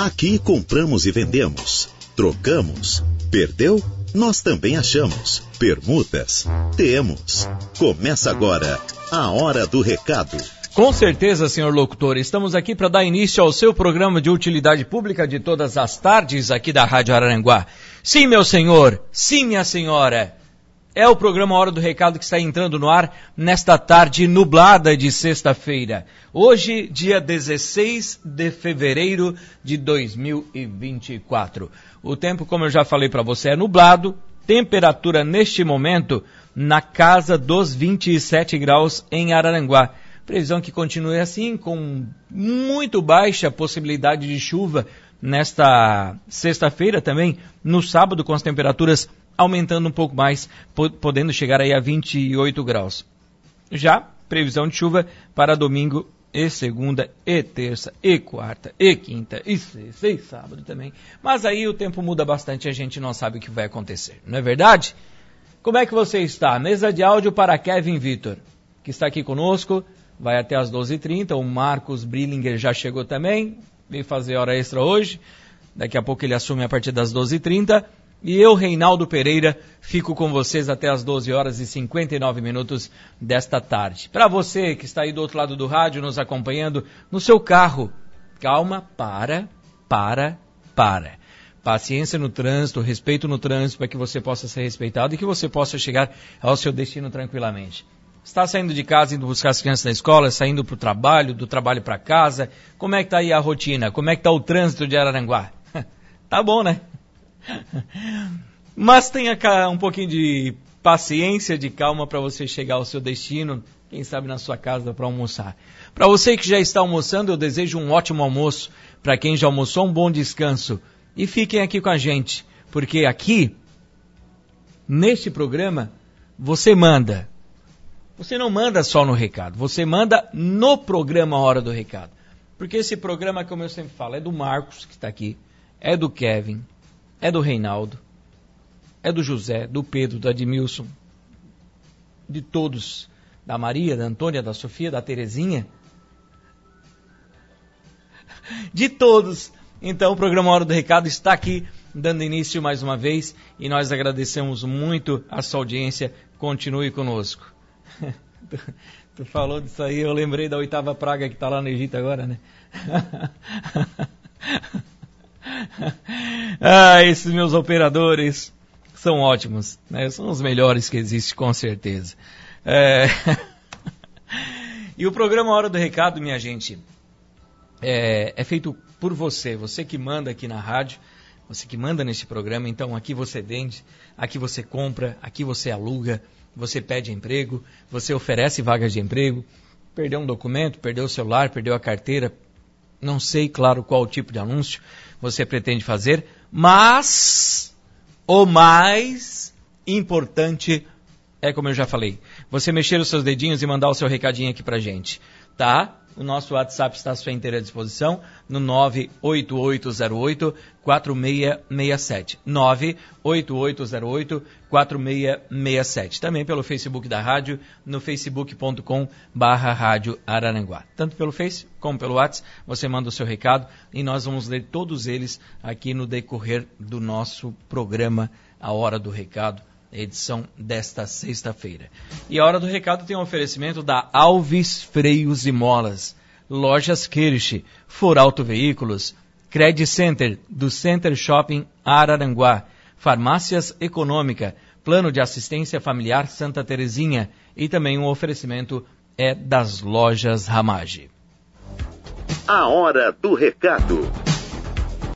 Aqui compramos e vendemos, trocamos, perdeu? Nós também achamos. Permutas? Temos. Começa agora a Hora do Recado. Com certeza, senhor locutor, estamos aqui para dar início ao seu programa de utilidade pública de todas as tardes aqui da Rádio Araranguá. Sim, meu senhor, sim, minha senhora. É o programa Hora do Recado que está entrando no ar nesta tarde nublada de sexta-feira. Hoje, dia 16 de fevereiro de 2024. O tempo, como eu já falei para você, é nublado. Temperatura neste momento na casa dos 27 graus em Araranguá. Previsão que continue assim, com muito baixa possibilidade de chuva nesta sexta-feira também, no sábado, com as temperaturas aumentando um pouco mais, podendo chegar aí a 28 graus. Já previsão de chuva para domingo e segunda, e terça, e quarta, e quinta, e sexta, e sábado também. Mas aí o tempo muda bastante e a gente não sabe o que vai acontecer, não é verdade? Como é que você está? Mesa de áudio para Kevin Vitor, que está aqui conosco, vai até as 12h30. O Marcos Brillinger já chegou também, veio fazer hora extra hoje. Daqui a pouco ele assume a partir das 12h30. E eu, Reinaldo Pereira, fico com vocês até as 12 horas e 59 minutos desta tarde. Para você que está aí do outro lado do rádio nos acompanhando no seu carro, calma, para, para, para. Paciência no trânsito, respeito no trânsito para que você possa ser respeitado e que você possa chegar ao seu destino tranquilamente. Está saindo de casa, indo buscar as crianças na escola, saindo para o trabalho, do trabalho para casa. Como é que está aí a rotina? Como é que está o trânsito de Araranguá? tá bom, né? Mas tenha um pouquinho de paciência, de calma para você chegar ao seu destino, quem sabe na sua casa para almoçar. Para você que já está almoçando, eu desejo um ótimo almoço. Para quem já almoçou, um bom descanso. E fiquem aqui com a gente, porque aqui, neste programa, você manda. Você não manda só no recado, você manda no programa Hora do Recado. Porque esse programa, como eu sempre falo, é do Marcos, que está aqui, é do Kevin, é do Reinaldo, é do José, do Pedro, do Admilson, de todos, da Maria, da Antônia, da Sofia, da Terezinha, de todos. Então o programa Hora do Recado está aqui dando início mais uma vez e nós agradecemos muito a sua audiência. Continue conosco. tu, tu falou disso aí, eu lembrei da oitava praga que está lá no Egito agora, né? ah, esses meus operadores são ótimos, né? São os melhores que existem, com certeza. É... e o programa Hora do Recado, minha gente, é, é feito por você, você que manda aqui na rádio, você que manda nesse programa. Então, aqui você vende, aqui você compra, aqui você aluga, você pede emprego, você oferece vagas de emprego, perdeu um documento, perdeu o celular, perdeu a carteira, não sei, claro, qual tipo de anúncio você pretende fazer, mas o mais importante é como eu já falei, você mexer os seus dedinhos e mandar o seu recadinho aqui pra gente, tá? O nosso WhatsApp está à sua inteira disposição no 98808 4667. 98808 4667. Também pelo Facebook da rádio, no facebook.com barra rádio Araranguá. Tanto pelo Face como pelo WhatsApp, você manda o seu recado e nós vamos ler todos eles aqui no decorrer do nosso programa A Hora do Recado edição desta sexta-feira. E a hora do recado tem um oferecimento da Alves Freios e Molas, Lojas Kirsch, Foralto Veículos, Credit Center, do Center Shopping Araranguá, Farmácias Econômica, Plano de Assistência Familiar Santa Terezinha e também um oferecimento é das Lojas Ramage. A hora do recado.